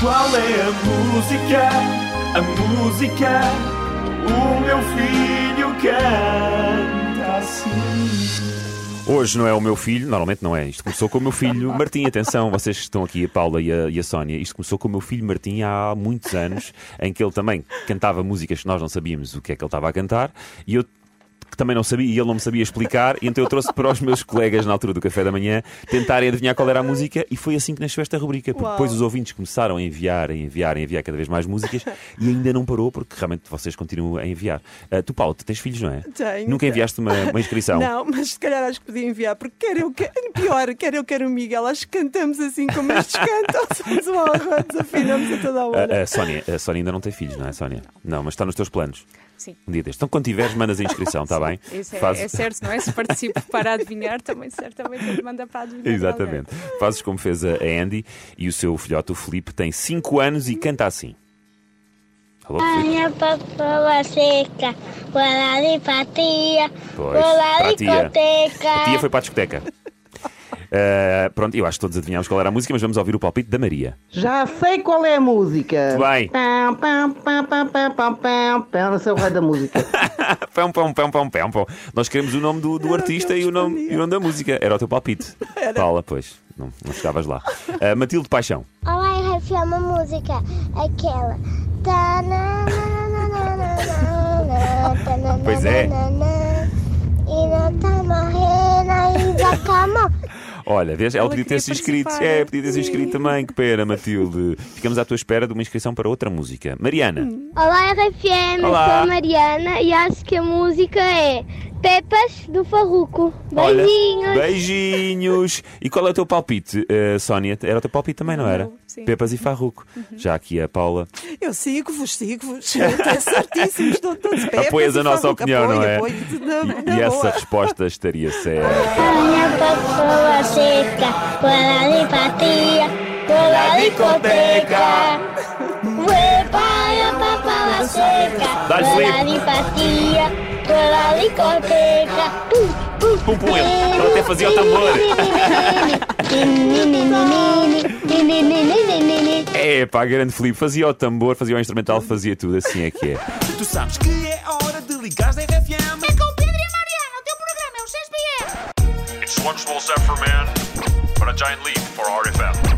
Qual é a música? A música? O meu filho canta assim. Hoje não é o meu filho, normalmente não é. Isto começou com o meu filho Martim. Atenção, vocês que estão aqui, a Paula e a, e a Sónia. Isto começou com o meu filho Martim há muitos anos, em que ele também cantava músicas que nós não sabíamos o que é que ele estava a cantar. E eu que também não sabia e ele não me sabia explicar, e então eu trouxe para os meus colegas na altura do café da manhã tentarem adivinhar qual era a música e foi assim que nasceu esta rubrica, porque Uau. depois os ouvintes começaram a enviar, a enviar, a enviar cada vez mais músicas e ainda não parou, porque realmente vocês continuam a enviar. Ah, tu, Paulo, tu tens filhos, não é? Tenho, Nunca enviaste uma, uma inscrição? Não, mas se calhar acho que podia enviar, porque quer eu, quer, pior, quer eu, quer o Miguel, acho que cantamos assim como estes cantam, somos um horror, desafinamos a toda a hora. A, a Sónia, a Sónia ainda não tem filhos, não é, Sónia? Não, mas está nos teus planos. Sim. Um dia destes. Então, quando tiveres, mandas a inscrição, está bem? Isso é, Faz- é certo, não é? Se participo para adivinhar, também certamente ele manda para adivinhar. Exatamente. Fazes como fez a Andy e o seu filhote, o Felipe, tem 5 anos e canta assim. Alô? Minha papoa seca, bola de patia, Pois, bola para a de tia. coteca. A tia foi para a discoteca. Uh, pronto, eu acho que todos adivinhámos qual era a música, mas vamos ouvir o palpite da Maria. Já sei qual é a música. Muito bem. Pam, pam, pam, pam, pam, pam, pam, pam. Esse é o rei da música. Pão, pão, pão, pão, pão, pão. Nós queremos o nome do, do Era artista e o, nome, e o nome da música. Era o teu palpite. Paula, pois. Não, não chegavas lá. Uh, Matilde Paixão. Olá, eu refio uma música, aquela. Tá, tá, Pois é. Olha, vês, ela, Ela podia ter se inscrito. participar. É, podia ter se inscrito também. Que pena, Matilde. Ficamos à tua espera de uma inscrição para outra música. Mariana. Olá, RFM, Olá. sou a Mariana e acho que a música é Pepas do Farruco. Olha, Beijinhos. beijinhos. E qual é o teu palpite, uh, Sónia? Era o teu palpite também, não era? Não, sim. Pepas e Farruco. Já aqui a Paula. Eu sigo-vos, sigo-vos, é certíssimo, estou todos pé. Apoias a nossa opinião, não é? Apoio, na, na E essa resposta estaria certa. Papoa seca, bola de patia, bola de coteca. Ué, pai, a papoa seca, Dá-lhe, bola Felipe. de patia, bola de coteca. Pum, pum, Pum, ele até fazia o tambor. É, pá, grande Felipe. Fazia o tambor, fazia o instrumental, fazia tudo. Assim é que é. Tu sabes que é hora de RFM. É small step for man, but a giant leap for RFM.